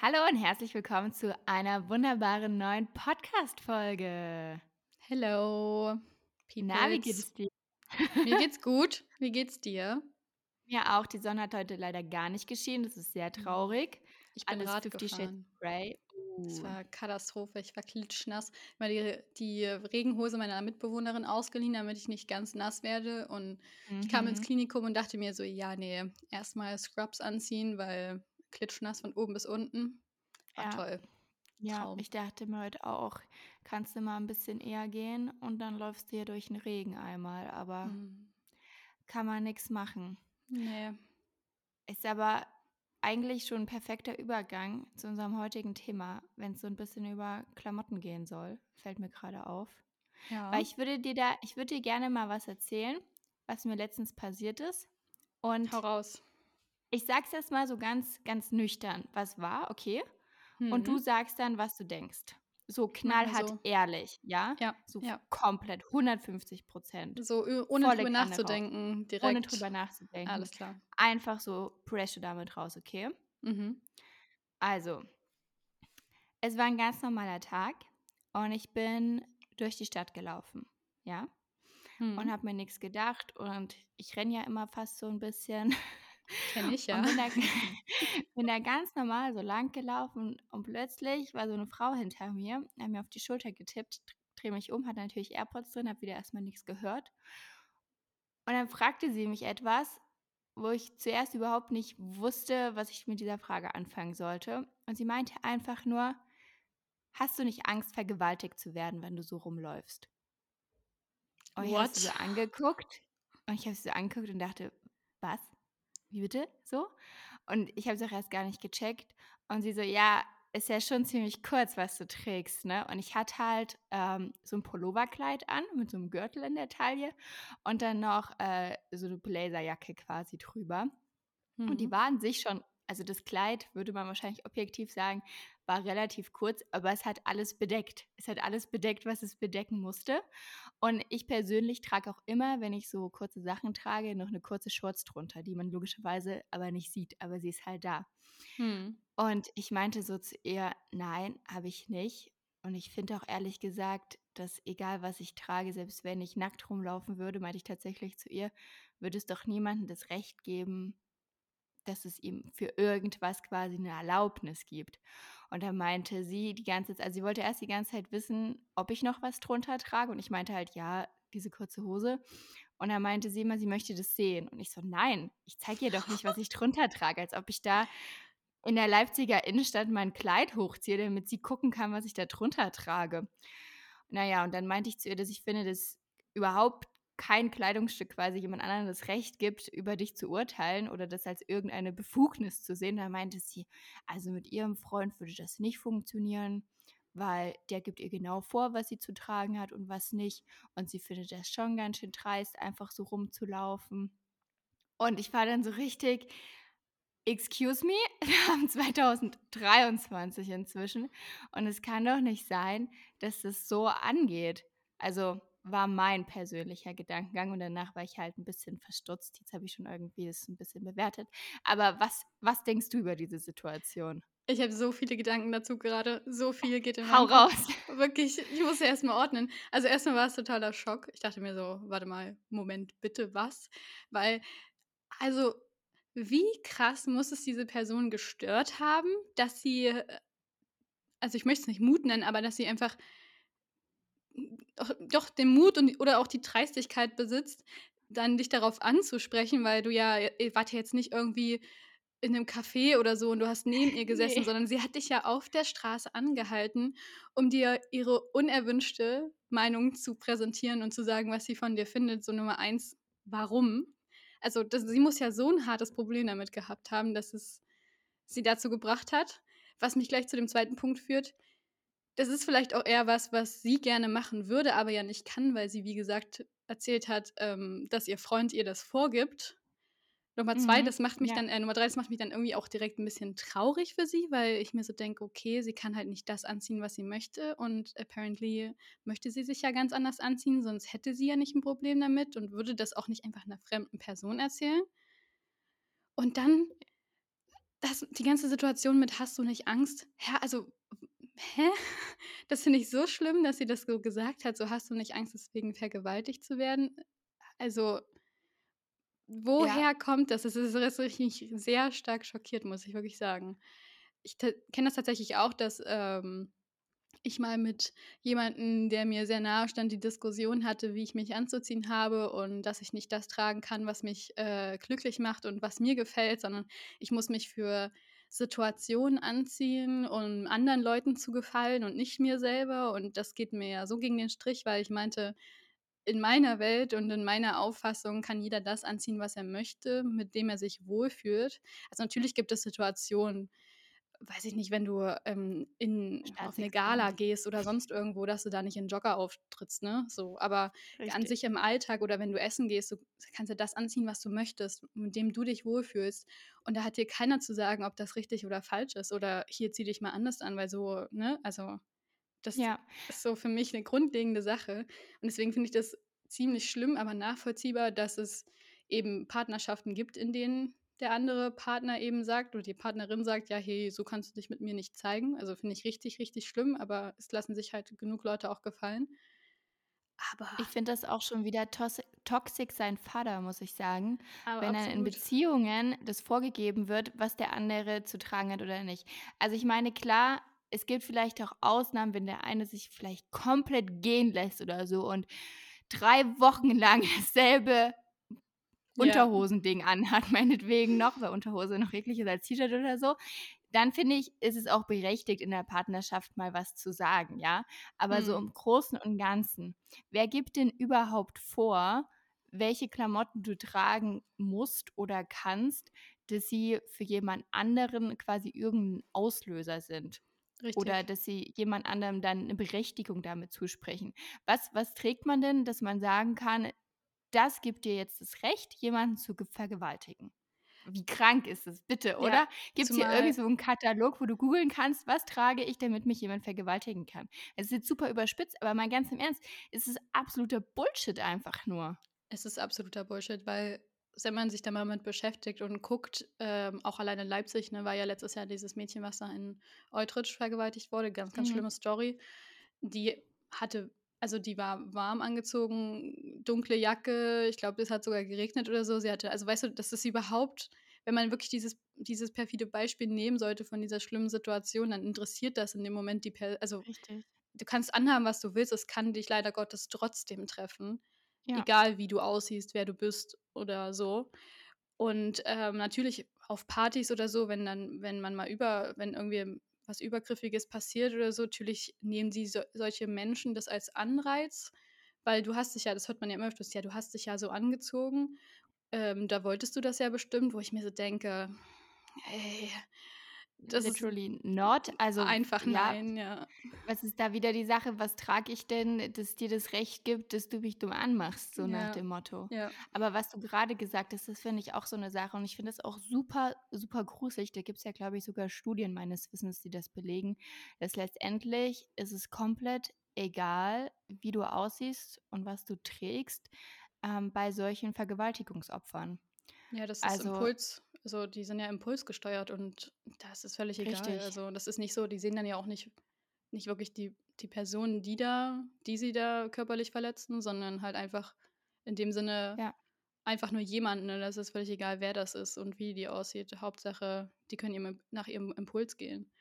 Hallo und herzlich willkommen zu einer wunderbaren neuen Podcast-Folge. Hello, Na, wie geht Peoples. es dir? Mir geht's gut. Wie geht's dir? Mir auch. Die Sonne hat heute leider gar nicht geschienen. Das ist sehr Mhm. traurig. Ich bin Alles Rad Fifty Shades gefahren. Grey. Es Uh. war Katastrophe. Ich war klitschnass. Mir die, die Regenhose meiner Mitbewohnerin ausgeliehen, damit ich nicht ganz nass werde. Und ich kam ins Mhm. Klinikum und dachte mir so, ja, nee, erstmal Scrubs anziehen, weil klitschnass von oben bis unten. War Ja. toll. Ja, Traum. ich dachte mir heute auch, kannst du mal ein bisschen eher gehen und dann läufst du hier durch den Regen einmal. Aber Hm. kann man nichts machen. Nee. Ist aber eigentlich schon ein perfekter Übergang zu unserem heutigen Thema, wenn es so ein bisschen über Klamotten gehen soll, fällt mir gerade auf. Ja. Weil ich würde dir da ich würde dir gerne mal was erzählen, was mir letztens passiert ist. Und Hau raus. Ich sag's erst mal so ganz, ganz nüchtern, was war, okay? Und du Hm. sagst dann, was du denkst. So knallhart so. ehrlich, ja? Ja, So ja. komplett, 150% So, ö- ohne Volle drüber nachzudenken, direkt. Ohne drüber nachzudenken. Alles klar. Einfach so Pressure damit raus, okay? Mhm. Also, es war ein ganz normaler Tag und ich bin durch die Stadt gelaufen, ja? Und Hm. habe mir nichts gedacht und ich renne ja immer fast so ein bisschen Kenn ich, ja. und bin da bin da ganz normal so lang gelaufen und plötzlich war so eine Frau hinter mir, hat mir auf die Schulter getippt, drehe mich um, hatte natürlich AirPods drin, habe wieder erst mal nix gehört. Und dann fragte sie mich etwas, wo ich zuerst überhaupt nicht wusste, was ich mit dieser Frage anfangen sollte. Und sie meinte einfach nur: „Hast du nicht Angst, vergewaltigt zu werden, wenn du so rumläufst?“ Und ich habe sie so angeguckt und ich habe sie so angeguckt und dachte: „Was? Wie bitte?“ So. Und ich habe es auch erst gar nicht gecheckt. Und sie so: „Ja, ist ja schon ziemlich kurz, was du trägst, ne?“ Und ich hatte halt, ähm, so 'n Pulloverkleid an mit so 'nem Gürtel in der Taille und dann noch, äh, so 'ne Blazerjacke quasi drüber. Und die Mhm. war an sich schon also das Kleid, würde man wahrscheinlich objektiv sagen, war relativ kurz, aber es hat alles bedeckt. Es hat alles bedeckt, was es bedecken musste. Und ich persönlich trage auch immer, wenn ich so kurze Sachen trage, noch 'ne kurze Shorts drunter, die man logischerweise aber nicht sieht, aber sie ist halt da. Mhm. Und ich meinte so zu ihr: „Nein, habe ich nicht.“ Und ich finde auch ehrlich gesagt, dass egal was ich trage, selbst wenn ich nackt rumlaufen würde, meinte ich tatsächlich zu ihr, würde es doch niemandem das Recht geben, dass es ihm für irgendwas quasi 'ne Erlaubnis gibt. Und dann meinte sie die ganze Zeit also sie wollte erst die ganze Zeit wissen, ob ich noch was drunter trage und ich meinte halt: „Ja, diese kurze Hose.“ Und dann meinte sie immer, sie möchte das sehen. Und ich so: „Nein, ich zeige ihr doch nicht, was ich drunter trage“, als ob ich da in der Leipziger Innenstadt mein Kleid hochziehe, damit sie gucken kann, was ich da drunter trage. Na ja, und dann meinte ich zu ihr, dass ich finde, dass überhaupt kein Kleidungsstück quasi jemand anderem das Recht gibt, über dich zu urteilen oder das als irgendeine Befugnis zu sehen. Da meinte sie: „Also, mit ihrem Freund würde das nicht funktionieren, weil der gibt ihr genau vor, was sie zu tragen hat und was nicht. Und sie findet das schon ganz schön dreist, einfach so rumzulaufen.“ Und ich war dann so richtig: „Excuse me? Wir haben 2023 inzwischen und es kann doch nicht sein, dass das so angeht.“ Also, war mein persönlicher Gedankengang und danach war ich halt 'n bisschen verdutzt. Jetzt habe ich schon irgendwie das 'n bisschen bewertet. Aber was was denkst du über diese Situation? Ich habe so viele Gedanken dazu gerade. So viel geht in Hau Kopf. raus. Wirklich, ich muss erst mal ordnen. Also, erst mal war es totaler Schock. Ich dachte mir so: „Warte mal, Moment, bitte was?“ Weil also, wie krass muss es diese Person gestört haben, dass sie, äh also, ich möchte es nicht Mut nennen, aber dass sie einfach doch den Mut und oder auch die Dreistigkeit besitzt, dann dich darauf anzusprechen, weil du ja ihr wart ja jetzt nicht irgendwie in 'nem Café oder so und du hast neben ihr gesessen, Ne. sondern sie hat dich ja auf der Straße angehalten, um dir ihre unerwünschte Meinung zu präsentieren und zu sagen, was sie von dir findet. So Nummer 1, warum? Also, das sie muss ja so 'n hartes Problem damit gehabt haben, dass es sie dazu gebracht hat. Was mich gleich zu dem 2. Punkt führt. Das ist vielleicht auch eher was, was sie gerne machen würde, aber ja nicht kann, weil sie, wie gesagt, erzählt hat, ähm, dass ihr Freund ihr das vorgibt. Nummer 2, Mhm, das macht mich ja. dann äh, Nummer 3, das macht mich dann irgendwie auch direkt 'n bisschen traurig für sie, weil ich mir so denke: „Okay, sie kann halt nicht das anziehen, was sie möchte und apparently möchte sie sich ja ganz anders anziehen, sonst hätte sie ja nicht 'n Problem damit und würde das auch nicht einfach 'ner fremden Person erzählen.“ Und dann das die ganze Situation mit „Hast du nicht Angst?“ Hä, also, hä? Das finde ich so schlimm, dass sie das so gesagt hat, so: „Hast du nicht Angst, deswegen vergewaltigt zu werden?“ Also Ja. woher kommt das? Das ist das hat mich sehr stark schockiert, muss ich wirklich sagen. Ich kenne das tatsächlich auch, dass, ähm, ich mal mit jemandem, der mir sehr nahe stand, die Diskussion hatte, wie ich mich anzuziehen habe und dass ich nicht das tragen kann, was mich, äh, glücklich macht und was mir gefällt, sondern ich muss mich für Situationen anziehen, um anderen Leuten zu gefallen und nicht mir selber. Und das geht mir ja so gegen den Strich, weil ich meinte, in meiner Welt und in meiner Auffassung kann jeder das anziehen, was er möchte, mit dem er sich wohlfühlt. Also, natürlich gibt es Situationen, weiß ich nicht, wenn du, ähm, in auf 'ne Gala gehst oder sonst irgendwo, dass du da nicht in Jogger auftrittst, ne, so. Aber an Richtig. sich im Alltag oder wenn du essen gehst, du kannst ja das anziehen, was du möchtest, mit dem du dich wohlfühlst. Und da hat dir keiner zu sagen, ob das richtig oder falsch ist oder: „Hier, zieh dich mal anders an“, weil so ne, also, das Ja. ist so für mich 'ne grundlegende Sache. Und deswegen finde ich das ziemlich schlimm, aber nachvollziehbar, dass es eben Partnerschaften gibt, in denen der andere Partner eben sagt oder die Partnerin sagt: „Ja, hey, so kannst du dich mit mir nicht zeigen.“ Also, finde ich richtig, richtig schlimm, aber es lassen sich halt genug Leute auch gefallen. Aber Ich finde das auch schon wieder toxic sein Vater, muss ich sagen, Aber wenn dann in. Beziehungen das vorgegeben wird, was der andere zu tragen hat oder nicht. Also, ich meine, klar, es gibt vielleicht auch Ausnahmen, wenn der eine sich vielleicht komplett gehen lässt oder so und 3 Wochen lang dasselbe Ja. Unterhosending anhat, meinetwegen noch, weil Unterhose noch ist als T-Shirt oder so. Dann finde ich, ist es auch berechtigt, in der Partnerschaft mal was zu sagen, ja? Aber so Mhm. im Großen und Ganzen, wer gibt denn überhaupt vor, welche Klamotten du tragen musst oder kannst, dass sie für jemand anderen quasi irgend 'n Auslöser sind oder Richtig. dass sie jemand anderem dann 'ne Berechtigung damit zusprechen? Was was trägt man denn, dass man sagen kann: „Das gibt dir jetzt das Recht, jemanden zu ge vergewaltigen?“ Wie krank ist das bitte, Ja, oder? Gibt's hier irgend zumal so 'n Katalog, wo du googeln kannst: „Was trage ich, damit mich jemand vergewaltigen kann?“ Es ist jetzt super überspitzt, aber mal ganz im Ernst, es ist absoluter Bullshit einfach nur. Es ist absoluter Bullshit, weil wenn man sich da mal mit beschäftigt und guckt, ähm, auch allein in Leipzig, ne, war ja letztes Jahr dieses Mädchen, was da in Eutrich vergewaltigt wurde, ganz, ganz Mhm. schlimme Story. Die hatte also, die war warm angezogen, dunkle Jacke, ich glaube, es hat sogar geregnet oder so. Sie hatte also, weißt du, dass das überhaupt wenn man wirklich dieses dieses perfide Beispiel nehmen sollte von dieser schlimmen Situation, dann interessiert das in dem Moment die Per also, Richtig. du kannst anhaben, was du willst, es kann dich leider Gottes trotzdem treffen, Ja. egal wie du aussiehst, wer du bist oder so. Und, ähm, natürlich auf Partys oder so, wenn dann wenn man mal über wenn irgendwie was Übergriffiges passiert oder so, natürlich nehmen sie so solche Menschen das als Anreiz, weil du hast dich ja das hört man ja immer öfters: „Ja, du hast dich ja so angezogen, ähm, da wolltest du das ja bestimmt“, wo ich mir so denke: „Ey, das ist Literally not. Also, einfach ja, nein“, ja. was ist da wieder die Sache? Was trage ich denn, das dir das Recht gibt, dass du mich dumm anmachst, so nach Ja, dem Motto. ja. Aber was du grade gesagt hast, das finde ich auch so 'ne Sache und ich finde das auch super, super gruselig. Da gibt's ja, glaube ich, sogar Studien meines Wissens, die das belegen, dass letztendlich ist es komplett egal, wie du aussiehst und was du trägst, ähm, bei solchen Vergewaltigungsopfern. Ja, das ist Also Impuls also, die sind ja impulsgesteuert und da ist völlig egal. Richtig. Also, das ist nicht so die sehen dann ja auch nicht nicht wirklich die die Person, die da die sie da körperlich verletzen, sondern halt einfach in dem Sinne Ja. einfach nur jemanden, ne? Das ist völlig egal, wer das ist und wie die aussieht. Hauptsache, die können ihrem nach ihrem Impuls gehen.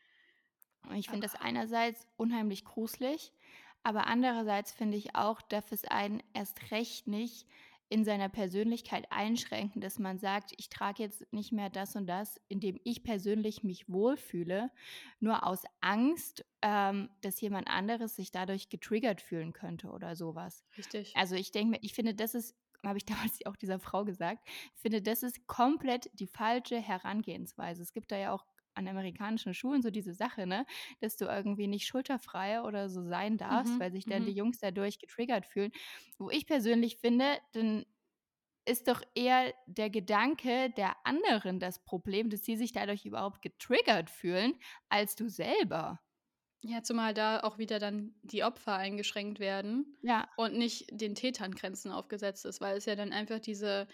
Und ich finde das einerseits unheimlich gruselig, aber andererseits finde ich auch, darf es einen erst recht nicht in seiner Persönlichkeit einschränken, dass man sagt: „Ich trage jetzt nicht mehr das und das, in dem ich persönlich mich wohlfühle, nur aus Angst, ähm, dass jemand anderes sich dadurch getriggert fühlen könnte“, oder so was. Richtig. Also, ich denke mir ich finde, das ist habe ich damals auch dieser Frau gesagt, ich finde, das ist komplett die falsche Herangehensweise. Es gibt da ja auch an amerikanischen Schulen so diese Sache, ne, dass du irgendwie nicht schulterfrei oder so sein darfst, Mhm, weil sich dann die mhm. Jungs dadurch getriggert fühlen. Wo ich persönlich finde, dann ist doch eher der Gedanke der anderen das Problem, dass sie sich dadurch überhaupt getriggert fühlen, als du selber. Ja, zumal da auch wieder dann die Opfer eingeschränkt werden Ja. und nicht den Tätern Grenzen aufgesetzt ist, weil es ja dann einfach diese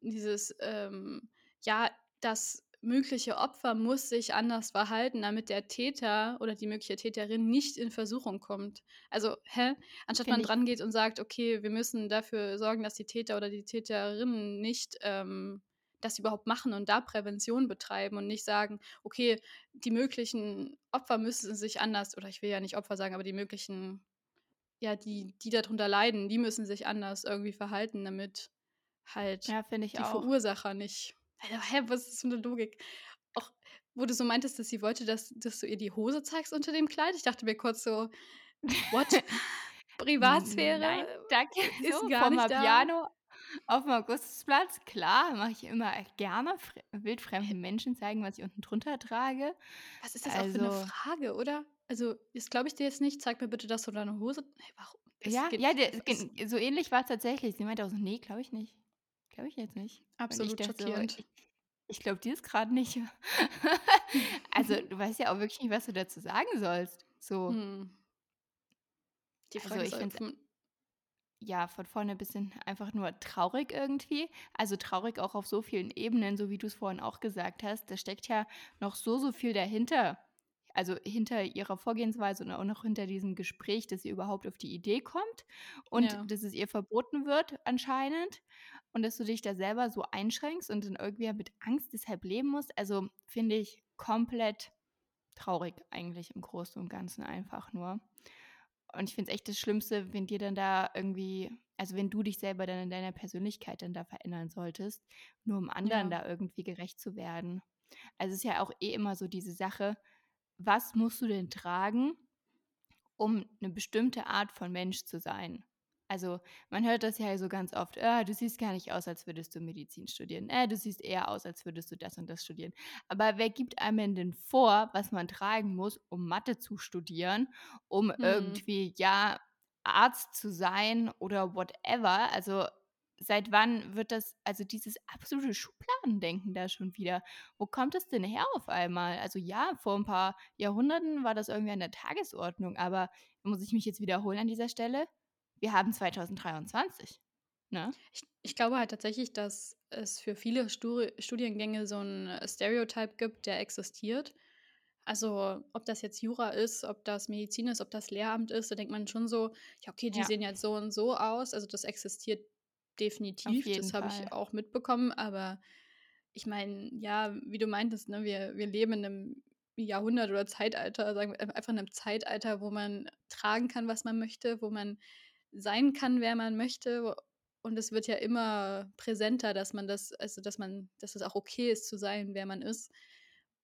dieses, ähm ja, dass mögliche Opfer muss sich anders verhalten, damit der Täter oder die mögliche Täterin nicht in Versuchung kommt. Also, hä? Anstatt man Finde ich drangeht und sagt: „Okay, wir müssen dafür sorgen, dass die Täter oder die Täterinnen nicht, ähm, das überhaupt machen und da Prävention betreiben“ und nicht sagen: „Okay, die möglichen Opfer müssen sich anders“ oder ich will ja nicht Opfer sagen, aber die möglichen ja, die die da drunter leiden, die müssen sich anders irgendwie verhalten, damit halt ja, die auch. Verursacher nicht Alter, hä, was ist das für 'ne Logik? Auch wo du so meintest, dass sie wollte, dass dass du ihr die Hose zeigst unter dem Kleid. Ich dachte mir kurz so: „What? N nein, Privatsphäre danke. ist So gar vorm nicht da?“ Vapiano auf'm Augustusplatz, klar, mache ich immer gerne, wildfremden Menschen zeigen, was ich unten drunter trage. was ist das auch für 'ne Also, Frage, oder? Also, das glaube ich dir jetzt nicht. Zeig mir bitte, dass du deine Hose hey, warum? Es ja, ja, der so ähnlich war's tatsächlich. Sie meinte auch so: „Ne, glaube ich nicht. Glaube ich jetzt nicht.“ Und ich absolut dachte so: schockierend. „Ich ich glaube dir das grad nicht.“ Also, du weißt ja auch wirklich nicht, was du dazu sagen sollst. So, Mhm. Die also, Frage ist ich halt finde Ja, von vorne bis hinten einfach nur traurig irgendwie. Also, traurig auch auf so vielen Ebenen, so wie du es vorhin auch gesagt hast. Da steckt ja noch so, so viel dahinter. Also, hinter ihrer Vorgehensweise und auch noch hinter diesem Gespräch, dass sie überhaupt auf die Idee kommt und ja, dass es ihr verboten wird anscheinend und dass du dich da selber so einschränkst und dann irgendwie mit Angst deshalb leben musst. Also, finde ich komplett traurig eigentlich im Großen und Ganzen einfach nur. Und ich finde es echt das Schlimmste, wenn dir dann da irgendwie also, wenn du dich selber dann in deiner Persönlichkeit dann da verändern solltest, nur um anderen ja, da irgendwie gerecht zu werden. Also, es ist ja auch eh immer so diese Sache, was musst du denn tragen, um eine bestimmte Art von Mensch zu sein. Also, man hört das ja so ganz oft: „Ah, du siehst gar nicht aus, als würdest du Medizin studieren. Äh, du siehst eher aus, als würdest du das und das studieren.“ Aber wer gibt einem denn vor, was man tragen muss, um Mathe zu studieren, um mhm. irgendwie, ja, Arzt zu sein oder whatever? Also, seit wann wird das also, dieses absolute Schubladendenken da schon wieder wo kommt es denn her auf einmal? Also ja, vor ein paar Jahrhunderten war das irgendwie an der Tagesordnung, aber muss ich mich jetzt wiederholen an dieser Stelle? Wir haben 2023, ne? Ich ich glaube halt tatsächlich, dass es für viele Sturi Studiengänge so 'n Stereotype gibt, der existiert. Also, ob das jetzt Jura ist, ob das Medizin ist, ob das Lehramt ist, da denkt man schon so: „Ja, okay, die Ja, sehen jetzt so und so aus.“ Also, das existiert definitiv, das habe ich auch mitbekommen, aber ich meine, ja, wie du meintest, ne, wir wir leben in 'nem Jahrhundert oder Zeitalter, sagen wir, einfach in 'nem Zeitalter, wo man tragen kann, was man möchte, wo man sein kann, wer man möchte. Und es wird ja immer präsenter, dass man das also, dass man dass es auch okay ist, zu sein, wer man ist.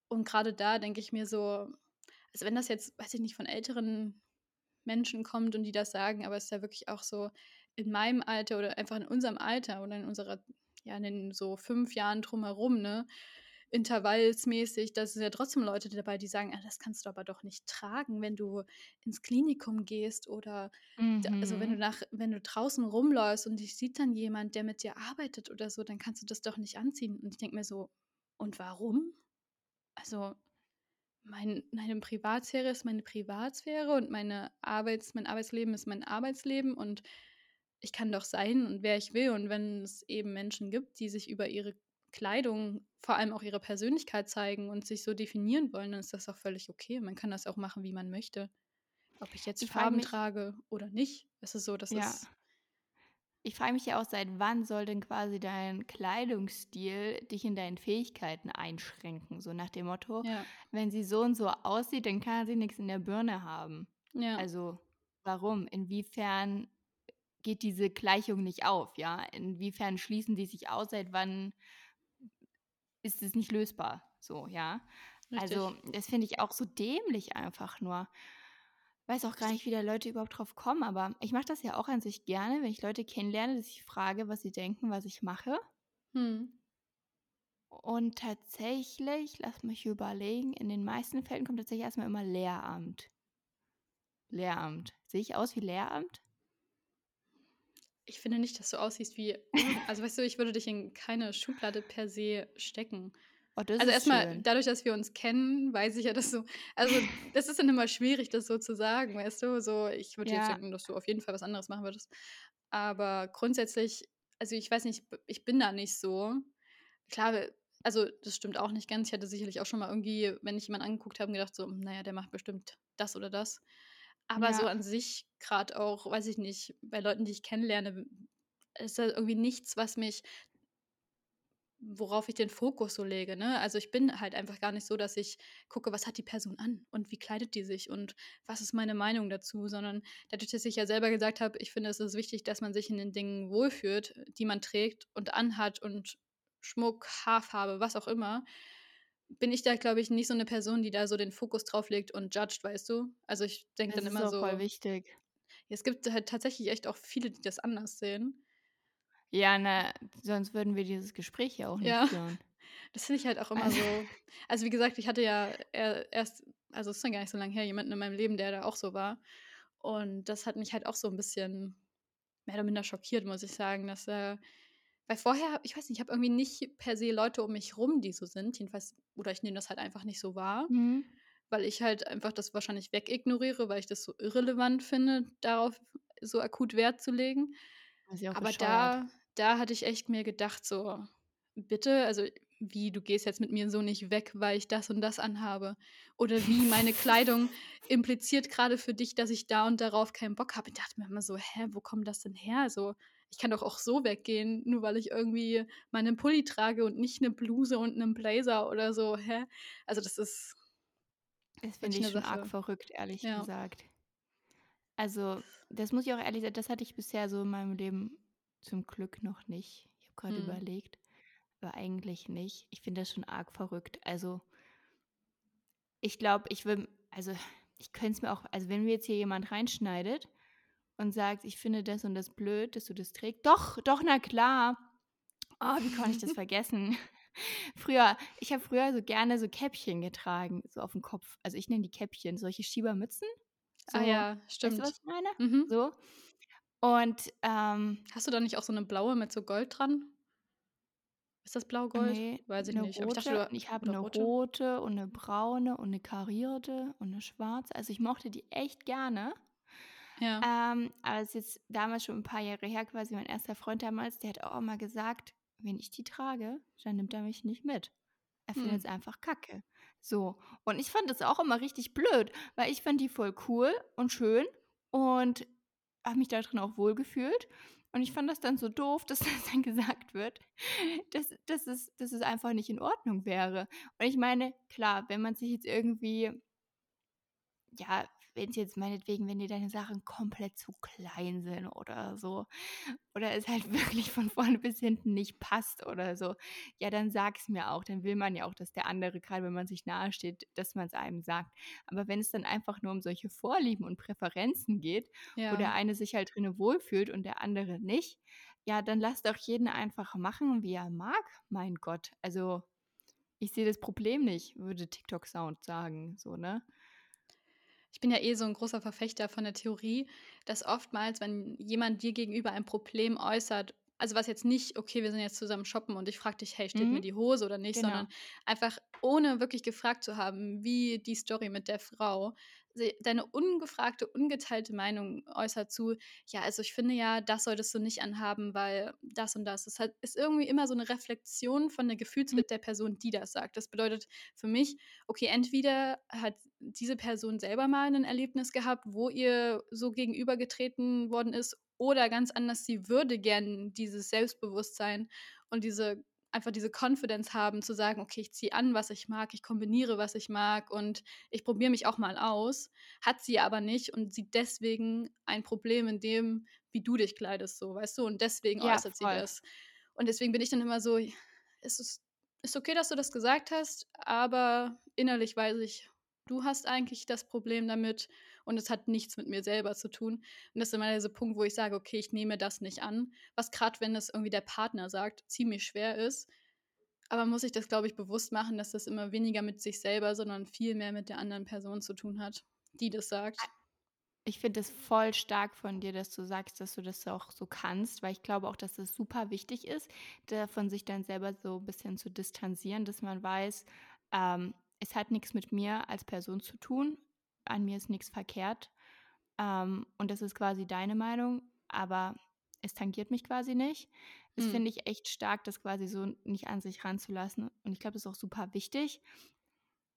Und grade da denke ich mir so also, wenn das jetzt, weiß ich nicht, von älteren Menschen kommt und die das sagen, aber es ist ja wirklich auch so in meinem Alter oder einfach in unserem Alter oder in unserer ja, in so 5 Jahren drumherum, ne, intervallsmäßig, da sind ja trotzdem Leute dabei, die sagen: „Ah, das kannst du aber doch nicht tragen, wenn du ins Klinikum gehst oder d also, wenn du Mhm. nach wenn du draußen rumläufst und dich sieht dann jemand, der mit dir arbeitet oder so, dann kannst du das doch nicht anziehen.“ Und ich denke mir so: „Und warum?“ Also, mein meine Privatsphäre ist meine Privatsphäre und meine Arbeits mein Arbeitsleben ist mein Arbeitsleben und ich kann doch sein und wer ich will. Und wenn es eben Menschen gibt, die sich über ihre Kleidung, vor allem auch ihre Persönlichkeit zeigen und sich so definieren wollen, dann ist das auch völlig okay. Man kann das auch machen, wie man möchte. Ob ich jetzt Ich Farben mich trage oder nicht. Es ist so, das ja, ist ich frage mich ja auch, seit wann soll denn quasi dein Kleidungsstil dich in deinen Fähigkeiten einschränken? So nach dem Motto: ja, „Wenn sie so und so aussieht, dann kann sie nix in der Birne haben.“ ja, Also, warum? Inwiefern geht diese Gleichung nicht auf, ja? Inwiefern schließen die sich aus? Seit wann ist es nicht lösbar? So, ja? Also, richtig. das finde ich auch so dämlich einfach nur. Weiß auch gar Ich nicht, wie da Leute überhaupt drauf kommen, aber ich mache das ja auch an sich gerne, wenn ich Leute kennenlerne, dass ich frage, was sie denken, was ich mache. mhm. Und tatsächlich, lass mich überlegen, in den meisten Fällen kommt tatsächlich erstmal immer Lehramt. Lehramt. Sehe ich aus wie Lehramt? Ich finde nicht, dass du aussiehst wie also, weißt du, ich würde dich in keine Schublade per se stecken. Oh, Also, erstmal dadurch, dass wir uns kennen, weiß ich ja, dass du also, das ist dann immer schwierig, das so zu sagen, weißt du? So, ich würde jetzt Ja, denken, dass du auf jeden Fall was anderes machen würdest. Aber grundsätzlich also, ich weiß nicht, ich bin da nicht so. Klar, also, das stimmt auch nicht ganz. Ich hatte sicherlich auch schon mal irgendwie, wenn ich jemanden angeguckt habe, gedacht so: „Na ja, der macht bestimmt das oder das.“ Aber so Ja. an sich, grad auch, weiß ich nicht, bei Leuten, die ich kennenlerne, ist da irgendwie nichts, was mich worauf ich den Fokus so lege, ne? Also, ich bin halt einfach gar nicht so, dass ich gucke, was hat die Person an und wie kleidet die sich und was ist meine Meinung dazu, sondern dadurch, dass ich ja selber gesagt habe, ich finde, es ist wichtig, dass man sich in den Dingen wohlfühlt, die man trägt und anhat und Schmuck, Haarfarbe, was auch immer, bin ich da, glaube ich, nicht so 'ne Person, die da so den Fokus drauf legt und judged, weißt du? Also, ich denke Das dann ist immer auch voll so wichtig. es gibt halt tatsächlich echt auch viele, die das anders sehen. Ja, ne, sonst würden wir dieses Gespräch ja auch nicht Ja, führen. das finde ich halt auch immer Also so also, wie gesagt, ich hatte ja erst also, ist noch gar nicht so lang her, jemanden in meinem Leben, der da auch so war. Und das hat mich halt auch so 'n bisschen mehr oder minder schockiert, muss ich sagen, dass er weil vorher ich weiß nicht, ich habe irgendwie nicht per se Leute um mich rum, die so sind, jedenfalls oder ich nehme das halt einfach nicht so wahr, Mhm. weil ich halt einfach das wahrscheinlich wegignoriere, weil ich das so irrelevant finde, darauf so akut Wert zu legen. Aber bescheuert. da da hatte ich echt mir gedacht so: „Bitte? Also, wie, du gehst jetzt mit mir so nicht weg, weil ich das und das anhabe?“ Oder wie: „Meine Kleidung impliziert grade für dich, dass ich da und darauf keinen Bock habe.“ Ich dachte mir immer so: „Hä, wo kommt das denn her?“ So, ich kann doch auch so weggehen, nur weil ich irgendwie mal 'nen Pulli trage und nicht 'ne Bluse und 'nen Blazer oder so, hä? Also, das ist Das finde ich 'ne schon arg Sache. verrückt, ehrlich Ja. gesagt. Also, das muss ich auch ehrlich sagen, das hatte ich bisher so in meinem Leben zum Glück noch nicht. Ich habe grad Mhm. überlegt, aber eigentlich nicht. Ich finde das schon arg verrückt. Also ich glaube, ich würde also, ich könnte es mir auch also, wenn mir jetzt hier jemand reinschneidet und sagt: „Ich finde das und das blöd, dass du das trägst“ „Doch, doch, na klar.“ Oh, wie konnte ich das vergessen? Früher ich habe früher so gerne so Käppchen getragen, so aufm Kopf. Also, ich nenne die Käppchen, solche Schiebermützen, Ah so ja, weißt du, was stimmt. ich meine? Mhm. So. Und, ähm Hast du da nicht auch so 'ne blaue mit so Gold dran? Ist das blau-gold? Ne, Weiß ich nicht, ich dachte, rote und ich habe oder 'ne rote? rote und 'ne braune und 'ne karierte und 'ne schwarze. Also, ich mochte die echt gerne. Ja. Ähm, aber das ist jetzt damals schon 'n paar Jahre her quasi. Mein erster Freund damals, der hat auch immer gesagt: „Wenn ich die trage, dann nimmt er mich nicht mit. Er Mhm. findet's einfach kacke.“ So, und ich fand das auch immer richtig blöd, weil ich fand die voll cool und schön und habe mich da drin auch wohlgefühlt. Und ich fand das dann so doof, dass das dann gesagt wird, dass dass es dass es einfach nicht in Ordnung wäre. Und ich meine, klar, wenn man sich jetzt irgendwie ja, wenn's jetzt meinetwegen wenn dir deine Sachen komplett zu klein sind oder so oder es halt wirklich von vorne bis hinten nicht passt oder so, ja, dann sag's mir auch. Dann will man ja auch, dass der andere, grade wenn man sich nahesteht, dass man's einem sagt. Aber wenn es dann einfach nur um solche Vorlieben und Präferenzen geht, wo Ja. der eine sich halt drinnen wohlfühlt und der andere nicht, ja, dann lass doch jeden einfach machen, wie er mag, mein Gott. Also, ich sehe das Problem nicht, würde TikTok Sound sagen, so, ne? Ich bin ja eh so 'n großer Verfechter von der Theorie, dass oftmals, wenn jemand dir gegenüber ein Problem äußert also, was jetzt nicht: „Okay, wir sind jetzt zusammen shoppen und ich frage dich: ‚Hey, steht mir Mhm. die Hose oder nicht?‘“, Genau. sondern einfach ohne wirklich gefragt zu haben, wie die Story mit der Frau, deine ungefragte, ungeteilte Meinung äußert zu: „Ja, also, ich finde ja, das solltest du nicht anhaben, weil das und das.“ Es hat ist irgendwie immer so 'ne Reflexion von der Hm. Gefühlswelt der Person, die das sagt. Das bedeutet für mich: Okay, entweder hat diese Person selber mal 'nen Erlebnis gehabt, wo ihr so gegenübergetreten worden ist oder ganz anders, sie würde gern dieses Selbstbewusstsein und diese einfach diese Confidence haben zu sagen: „Okay, ich ziehe an, was ich mag, ich kombiniere, was ich mag und ich probiere mich auch mal aus.“ Hat sie aber nicht und sieht deswegen ein Problem in dem, wie du dich kleidest so, weißt du? Und deswegen Ja, äußert sie voll. das. Und deswegen bin ich dann immer so: „Es ist ist okay, dass du das gesagt hast, aber innerlich weiß ich, du hast eigentlich das Problem damit und es hat nichts mit mir selber zu tun.“ Und das ist immer dieser Punkt, wo ich sage: „Okay, ich nehme das nicht an“, was grad, wenn das irgendwie der Partner sagt, ziemlich schwer ist. Aber muss sich das, glaube ich, bewusst machen, dass das immer weniger mit sich selber, sondern viel mehr mit der anderen Person zu tun hat, die das sagt. ich finde das voll stark von dir, dass du sagst, dass du das auch so kannst, weil ich glaube auch, dass es super wichtig ist, davon sich dann selber so bisschen zu distanzieren, dass man weiß, ähm, es hat nix mit mir als Person zu tun. An mir ist nix verkehrt. Ähm, und das ist quasi deine Meinung, aber es tangiert mich quasi nicht. Das Mhm. finde ich echt stark, das quasi so nicht an sich ranzulassen. Und ich glaube, das ist auch super wichtig.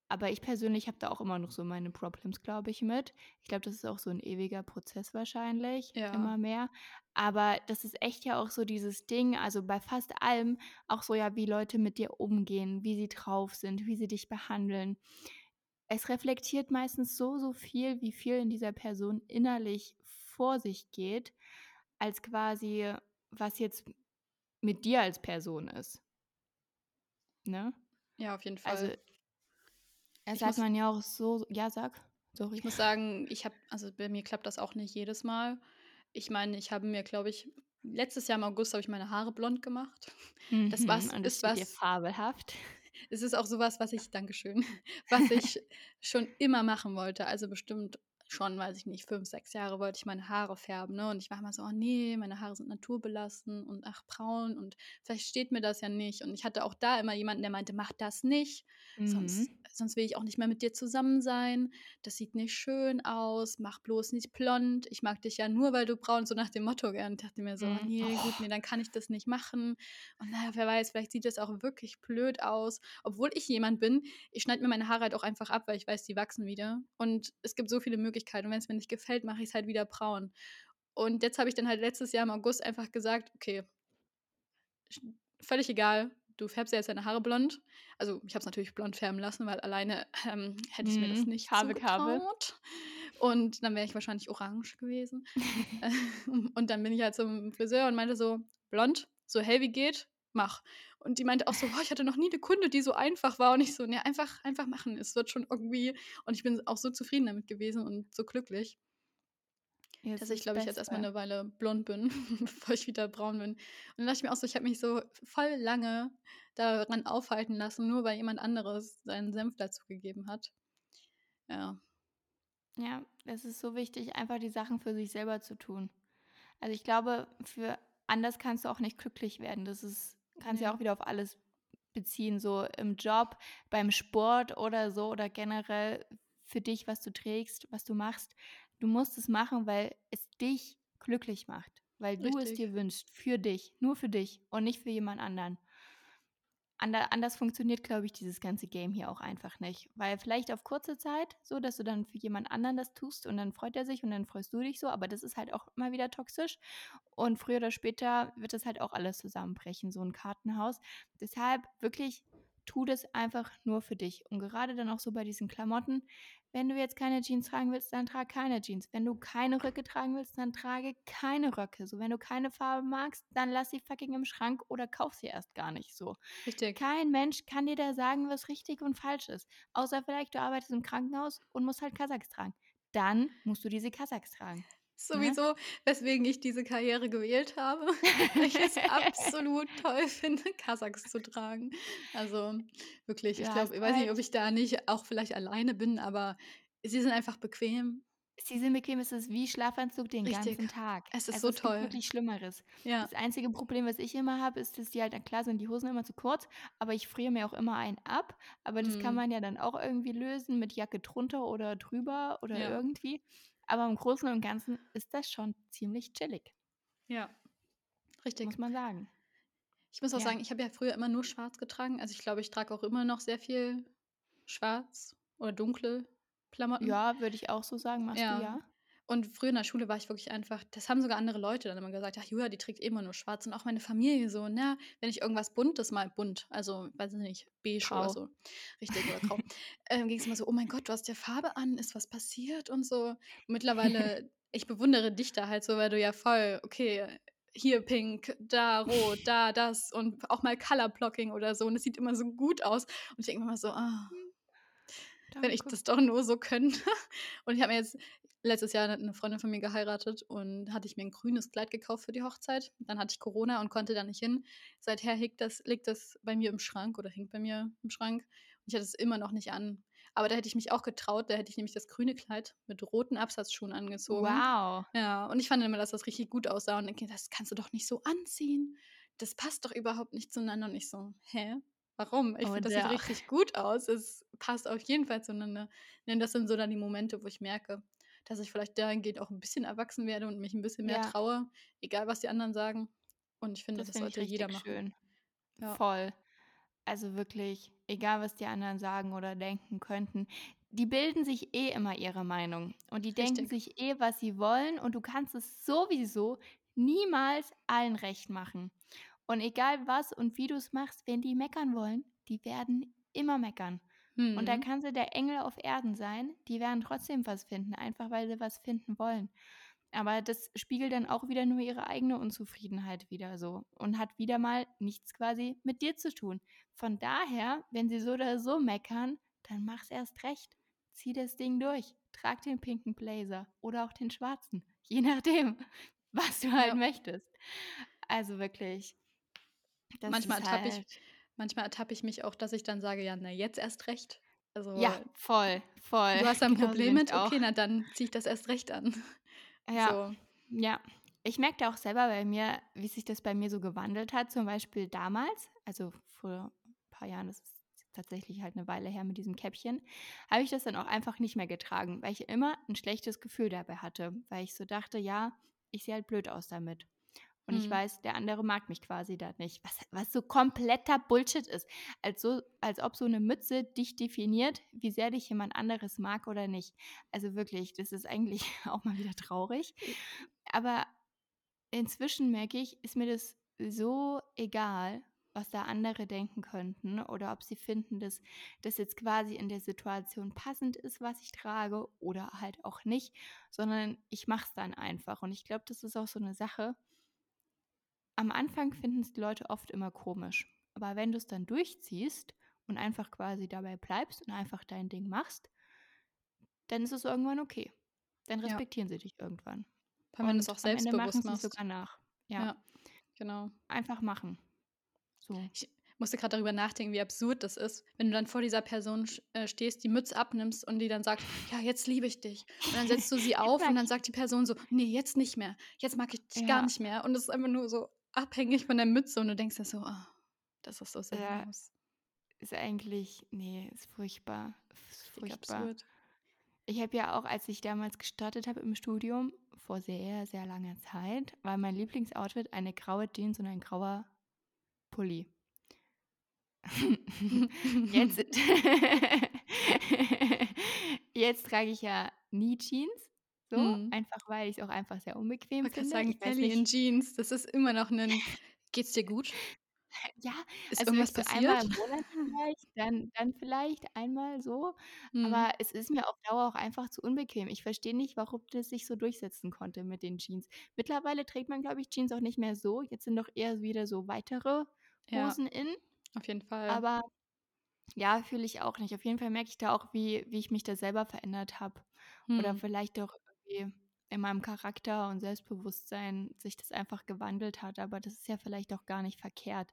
Aber ich persönlich habe da auch immer noch so meine Problems, glaube ich, mit. Ich glaube, das ist auch so 'n ewiger Prozess wahrscheinlich, Ja. immer mehr. Aber das ist echt ja auch so dieses Ding, also bei fast allem, auch so ja, wie Leute mit dir umgehen, wie sie drauf sind, wie sie dich behandeln. Es reflektiert meistens so, so viel, wie viel in dieser Person innerlich vor sich geht, als quasi was jetzt mit dir als Person ist. Ne? Ja, auf jeden Also Fall. da Ich sagt muss man ja auch so ja, sag. Sorry. Ich muss sagen, ich habe also bei mir klappt das auch nicht jedes Mal. Ich meine, ich habe mir, glaube ich letztes Jahr im August habe ich meine Haare blond gemacht. Das Mhm, was und ist was fabelhaft. es ist auch so was, ich danke schön, was ich schon immer machen wollte. Also bestimmt schon, weiß ich nicht, 5, 6 Jahre wollte ich meine Haare färben, ne? Und ich war immer so: „Oh ne, meine Haare sind naturbelassen und ach, braun und vielleicht steht mir das ja nicht.“ Und ich hatte auch da immer jemanden, der meinte: „Mach das nicht, Mhm. sonst will ich auch nicht mehr mit dir zusammen sein. Das sieht nicht schön aus. Mach bloß nicht blond. Ich mag dich ja nur, weil du braun“ so nach dem Motto, gell? Und dachte mir so: „Oh Mhm. ne, gut, Oh. ne, dann kann ich das nicht machen.“ Und na ja, wer weiß, vielleicht sieht das auch wirklich blöd aus. Obwohl ich jemand bin, ich schneide mir meine Haare halt auch einfach ab, weil ich weiß, die wachsen wieder. Und es gibt so viele Möglichkeiten. Und wenn's mir nicht gefällt, mache ich's halt wieder braun. Und jetzt habe ich dann halt letztes Jahr im August einfach gesagt: „Okay“ sch völlig egal, du färbst dir jetzt deine Haare blond. Also, ich habe es natürlich blond färben lassen, weil alleine, ähm, hätte ich mir das Mhm. nicht Farbe. zugetraut. Und dann wäre ich wahrscheinlich orange gewesen. Und dann bin ich halt zum Friseur und meinte so: „Blond, so hell wie geht, mach.“ Und die meinte auch so: „Oh, ich hatte noch nie 'ne Kunde, die so einfach war.“ Und ich so: „Ne, einfach einfach machen. Es wird schon irgendwie“ und ich bin auch so zufrieden damit gewesen und so glücklich Ja, dass ich, glaube ich, jetzt erst mal Beste. 'ne Weile blond bin, bevor ich wieder braun bin. Und dann dachte ich mir auch so, ich habe mich so voll lange daran aufhalten lassen, nur weil jemand anderes seinen Senf dazugegeben hat. Ja. Ja, es ist so wichtig, einfach die Sachen für sich selber zu tun. Also, ich glaube, für anders kannst du auch nicht glücklich werden. Das ist kannst ja Ne. auch wieder auf alles beziehen, so im Job, beim Sport oder so oder generell für dich, was du trägst, was du machst. Du musst es machen, weil es dich glücklich macht, weil du es Richtig. dir wünschst, für dich, nur für dich und nicht für jemand anderen. Ander anders funktioniert, glaube ich, dieses ganze Game hier auch einfach nicht. Weil vielleicht auf kurze Zeit so, dass du dann für jemand anderen das tust und dann freut er sich und dann freust du dich so, aber das ist halt auch immer wieder toxisch. Und früher oder später wird das halt auch alles zusammenbrechen, so 'n Kartenhaus. Deshalb wirklich, tu das einfach nur für dich. Und gerade dann auch so bei diesen Klamotten, wenn du jetzt keine Jeans tragen willst, dann trage keine Jeans. Wenn du keine Röcke tragen willst, dann trage keine Röcke. So, wenn du keine Farbe magst, dann lass sie fucking im Schrank oder kauf sie erst gar nicht so. Richtig. Kein Mensch kann dir da sagen, was richtig und falsch ist. Außer vielleicht, du arbeitest im Krankenhaus und musst halt Kasachs tragen. Dann musst du diese Kasachs tragen? Sowieso, weswegen ich diese Karriere gewählt habe, weil ich es absolut toll finde, Kasachs zu tragen. Also, wirklich, Du ich glaube ich weiß nicht, ob ich da nicht auch vielleicht alleine bin, aber sie sind einfach bequem. Sie sind bequem, es ist wie Schlafanzug den Richtig. ganzen Tag. Es ist Also, so es gibt toll. wirklich Schlimmeres. Ja. Das einzige Problem, was ich immer habe, ist, dass die halt klar sind die Hosen immer zu kurz, aber ich friere mir auch immer einen ab. Aber das kann Mhm. man ja dann auch irgendwie lösen mit Jacke drunter oder drüber oder Ja. irgendwie. Aber im Großen und Ganzen ist das schon ziemlich chillig. Ja, Muss richtig. man sagen. Ich muss auch Ja. sagen, ich habe ja früher immer nur schwarz getragen. Also, ich glaube, ich trage auch immer noch sehr viel schwarz oder dunkle Klamotten. Ja, würde ich auch so sagen, machst du, Ja. Und früher in der Schule war ich wirklich einfach das haben sogar andere Leute dann immer gesagt: „Ach, Julia, die trägt immer nur schwarz.“ Und auch meine Familie so, ne? Wenn ich irgendwas Buntes mal bunt, also, weiß ich nicht, beige oder Grau. so richtig, oder grau, ähm, ging's immer so: „Oh mein Gott, du hast ja Farbe an. Ist was passiert?“ Und so. Mittlerweile ich bewundere dich da halt so, weil du ja voll okay, hier pink, da rot, da das und auch mal Color Blocking oder so und es sieht immer so gut aus. Und ich denke immer so: „Ah“ Hm. „wenn ich das doch nur so könnte.“ Und ich habe mir jetzt letztes Jahr hat 'ne Freundin von mir geheiratet und hatte ich mir 'n grünes Kleid gekauft für die Hochzeit. Dann hatte ich Corona und konnte da nicht hin. Seither hegt das liegt das bei mir im Schrank oder hängt bei mir im Schrank. Und ich hatte es immer noch nicht an. Aber da hätte ich mich auch getraut. Da hätte ich nämlich das grüne Kleid mit roten Absatzschuhen angezogen. Wow. Ja, und ich fand immer, dass das richtig gut aussah und denke: „Das kannst du doch nicht so anziehen. Das passt doch überhaupt nicht zueinander.“ Und ich so: „Hä, warum? Ich Oh, finde, das sieht richtig gut aus. Es passt auf jeden Fall zueinander.“ Ne, das sind so dann die Momente, wo ich merke, dass ich vielleicht dahingehend auch 'n bisschen erwachsen werde und mich 'n bisschen mehr Ja. traue, egal was die anderen sagen. Und ich finde, Das das finde ich sollte jeder machen. schön. Ja. Voll. Also wirklich, egal was die anderen sagen oder denken könnten, die bilden sich eh immer ihre Meinung und die denken Richtig. sich eh, was sie wollen und du kannst es sowieso niemals allen recht machen. Und egal was und wie du's machst, wenn die meckern wollen, die werden immer meckern. Und da Mhm. kannst du der Engel auf Erden sein, die werden trotzdem was finden, einfach weil sie was finden wollen. Aber das spiegelt dann auch wieder nur ihre eigene Unzufriedenheit wider so und hat wieder mal nichts quasi mit dir zu tun. Von daher, wenn sie so oder so meckern, dann mach's erst recht. Zieh das Ding durch. Trag den pinken Blazer oder auch den schwarzen, je nachdem, was du halt Ja. möchtest. Also wirklich, das Manchmal ist ertappe ich halt manchmal ertappe ich mich auch, dass ich dann sage: „Ja, na, jetzt erst recht.“ Also, Ja, voll, voll. du hast da 'n Genauso Problem mit? Okay, na dann ziehe ich das erst recht an. Ja, So. ja. Ich merke da auch selber bei mir, wie sich das bei mir so gewandelt hat. Zum Beispiel damals, also vor 'n paar Jahren, das ist tatsächlich halt 'ne Weile her mit diesem Käppchen, habe ich das dann auch einfach nicht mehr getragen, weil ich immer 'n schlechtes Gefühl dabei hatte, weil ich so dachte: „Ja, ich sehe halt blöd aus damit.“ Und ich Mhm. weiß, der andere mag mich quasi da nicht, was was so kompletter Bullshit ist. Als so als ob so 'ne Mütze dich definiert, wie sehr dich jemand anderes mag oder nicht. Also wirklich, das ist eigentlich auch mal wieder traurig. Aber inzwischen merke ich, ist mir das so egal, was da andere denken könnten oder ob sie finden, dass das jetzt quasi in der Situation passend ist, was ich trage oder halt auch nicht, sondern ich mache es dann einfach. Und ich glaube, das ist auch so 'ne Sache am Anfang finden's die Leute oft immer komisch. Aber wenn du's dann durchziehst und einfach quasi dabei bleibst und einfach dein Ding machst dann ist es irgendwann okay. Dann Ja. respektieren sie dich irgendwann. Vor allem, wenn du's Und auch selbstbewusst machst. sogar nach. Ja. Ja, genau. Einfach machen. So. Ich musste grad darüber nachdenken, wie absurd das ist, wenn du dann vor dieser Person äh, stehst, die Mütze abnimmst und die dann sagt: „Ja, jetzt liebe ich dich.“ Und dann setzt du sie auf und dann sagt die Person so: „Ne, jetzt nicht mehr. Jetzt mag ich dich gar Ja. nicht mehr.“ Und das ist einfach nur so abhängig von der Mütze und du denkst dir so: „Ah, das ist so Ja. sinnlos.“ Ist eigentlich ne, ist furchtbar. Ist furchtbar. absurd. Ich habe ja auch, als ich damals gestartet habe im Studium, vor sehr, sehr langer Zeit, war mein Lieblingsoutfit eine graue Jeans und ein grauer Pulli. Jetzt jetzt trage ich ja nie Jeans, so, Mhm. einfach weil ich's auch einfach sehr unbequem grad finde. sagen, Ich weiß Elli in nicht Jeans, das ist immer noch 'nen geht's dir gut? Ja, Ist also irgendwas so einmal passiert? im Monat vielleicht, dann dann vielleicht einmal so, Mhm. aber es ist mir auf Dauer auch einfach zu unbequem. Ich verstehe nicht, warum das sich so durchsetzen konnte mit den Jeans. Mittlerweile trägt man, glaube ich, Jeans auch nicht mehr so. Jetzt sind doch eher wieder so weitere Ja, Hosen in. auf jeden Fall. Aber ja, fühle ich auch nicht. Auf jeden Fall merke ich da auch, wie wie ich mich da selber verändert habe oder Mhm. vielleicht auch in meinem Charakter und Selbstbewusstsein sich das einfach gewandelt hat, aber das ist ja vielleicht auch gar nicht verkehrt.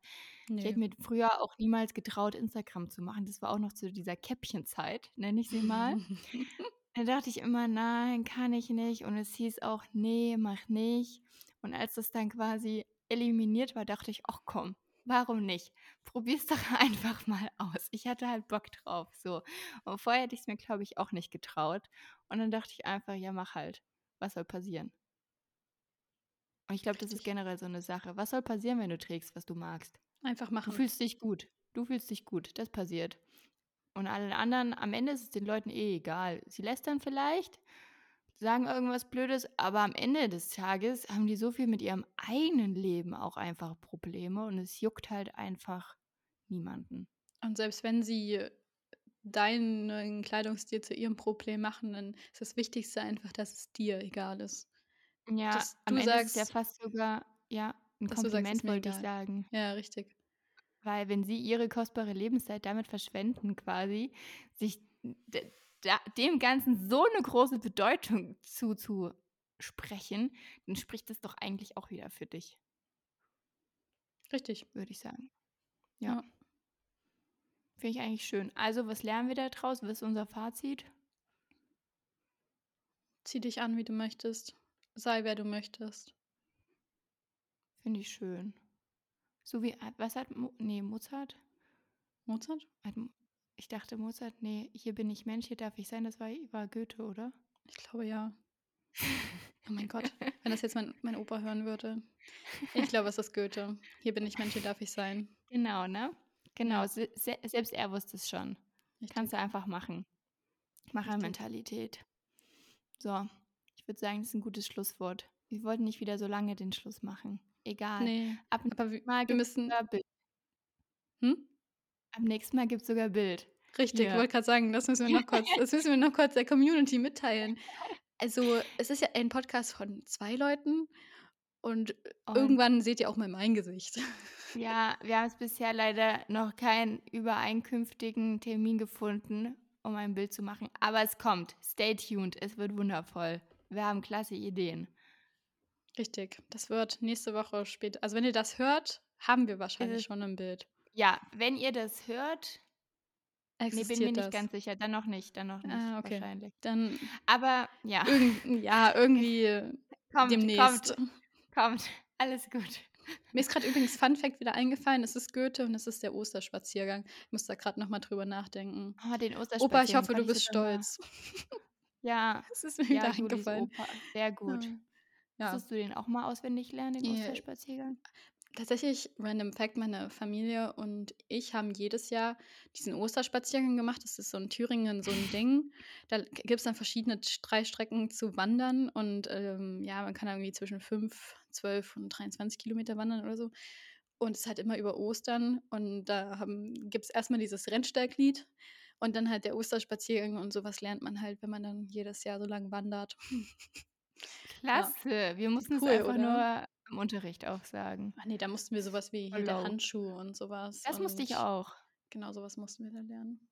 Ich Ne. hätte mir früher auch niemals getraut, Instagram zu machen. Das war auch noch zu dieser Käppchenzeit, nenne ich sie mal. Da dachte ich immer: „Nein, kann ich nicht.“ Und es hieß auch: „Ne, mach nicht.“ Und als das dann quasi eliminiert war, dachte ich: „Ach komm, warum nicht? Probier's doch einfach mal aus.“ Ich hatte halt Bock drauf, so. Und vorher hätte ich's mir, glaube ich, auch nicht getraut. Und dann dachte ich einfach: „Ja, mach halt. Was soll passieren?“ Und ich glaube, das ist generell so 'ne Sache. Was soll passieren, wenn du trägst, was du magst? Einfach Du machen. fühlst dich gut. Du fühlst dich gut, das passiert. Und allen anderen am Ende ist es den Leuten eh egal. Sie lästern vielleicht, sagen irgendwas Blödes, aber am Ende des Tages haben die so viel mit ihrem eigenen Leben auch einfach Probleme und es juckt halt einfach niemanden. Und selbst wenn sie deinen Kleidungsstil zu ihrem Problem machen, dann ist das Wichtigste einfach, dass es dir egal ist. Ja, Dass am du Ende ist es ja sagst fast sogar, ja, 'n dass du sagst: „Ist Kompliment, wollte ich egal.“ sagen. Ja, richtig. Weil wenn sie ihre kostbare Lebenszeit damit verschwenden quasi, sich da dem Ganzen so 'ne große Bedeutung zuzusprechen, dann spricht das doch eigentlich auch wieder für dich. Richtig. Würde ich sagen. Ja. Ja. Finde ich eigentlich schön. Also, was lernen wir da draus? Was ist unser Fazit? Zieh dich an, wie du möchtest. Sei, wer du möchtest. Finde ich schön. So wie a was hat Mo ne, Mozart? Mozart? Hat ich dachte Mozart ne, „Hier bin ich Mensch, hier darf ich sein“, das war war Goethe, oder? Ich glaube, ja. Oh mein Gott, wenn das jetzt mein, mein Opa hören würde. Ich glaube, es ist Goethe. Hier bin ich Mensch, hier darf ich sein. Genau, ne? Genau, se se selbst er wusste es schon. Richtig. Kannst du einfach machen. Machermentalität. So, ich würde sagen, das ist ein gutes Schlusswort. Wir wollten nicht wieder so lange den Schluss machen. Egal. Nee, Ab aber wir, Mal wir müssen. Bild. Hm? Am nächsten Mal gibt es sogar Bild. Richtig, ich wollte gerade sagen, das müssen wir noch kurz, das müssen wir noch kurz der Community mitteilen. Also, es ist ja ein Podcast von zwei Leuten und Und irgendwann seht ihr auch mal mein Gesicht. ja, wir haben es bisher leider noch keinen übereinkünftigen Termin gefunden, um ein Bild zu machen. Aber es kommt. Stay tuned. Es wird wundervoll. Wir haben klasse Ideen. Richtig, das wird nächste Woche später. Also, wenn ihr das hört, haben wir wahrscheinlich schon ein Bild. Ja, wenn ihr das hört, nee, bin mir Existiert nicht das? ganz sicher. Dann noch nicht, dann noch nicht Ah, okay. wahrscheinlich. Dann Aber ja, irgend, ja, irgendwie kommt, demnächst. kommt, kommt. Alles gut. Mir ist gerade übrigens Fun Fact wieder eingefallen. Es ist Goethe und es ist der Osterspaziergang. Ich muss da gerade nochmal drüber nachdenken. Oh, den Opa, ich Osterspaziergang hoffe, du bist stolz. Ja, Es ist mir ja, wieder eingefallen. Sehr gut. Ja. Musstest du den auch mal auswendig lernen, den Ja. Osterspaziergang? Tatsächlich, random Fact, meine Familie und ich haben jedes Jahr diesen Osterspaziergang gemacht. Das ist so in Thüringen so ein Ding. Da gibt es dann verschiedene Streitstrecken zu wandern und ähm, ja, man kann irgendwie zwischen 5, 12 und 23 Kilometer wandern oder so. Und es ist halt immer über Ostern und da gibt es erstmal dieses Rennsteglied und dann halt der Osterspaziergang und sowas lernt man halt, wenn man dann jedes Jahr so lang wandert. Klasse. Wir mussten Cool, es einfach oder? nur im Unterricht auch sagen. Ach nee, da mussten wir sowas wie hier der. Handschuh und sowas. Das musste ich und auch. Genau sowas mussten wir da lernen.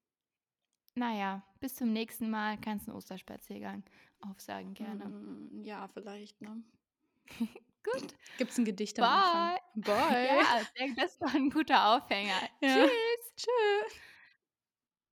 Naja, bis zum nächsten Mal kannst du einen Osterspaziergang aufsagen, gerne. Mm, Ja, vielleicht, ne? Gut. Gibt es ein Gedicht am Anfang? Bye. Ja, das war ein guter Aufhänger. Ja. Tschüss. Tschüss.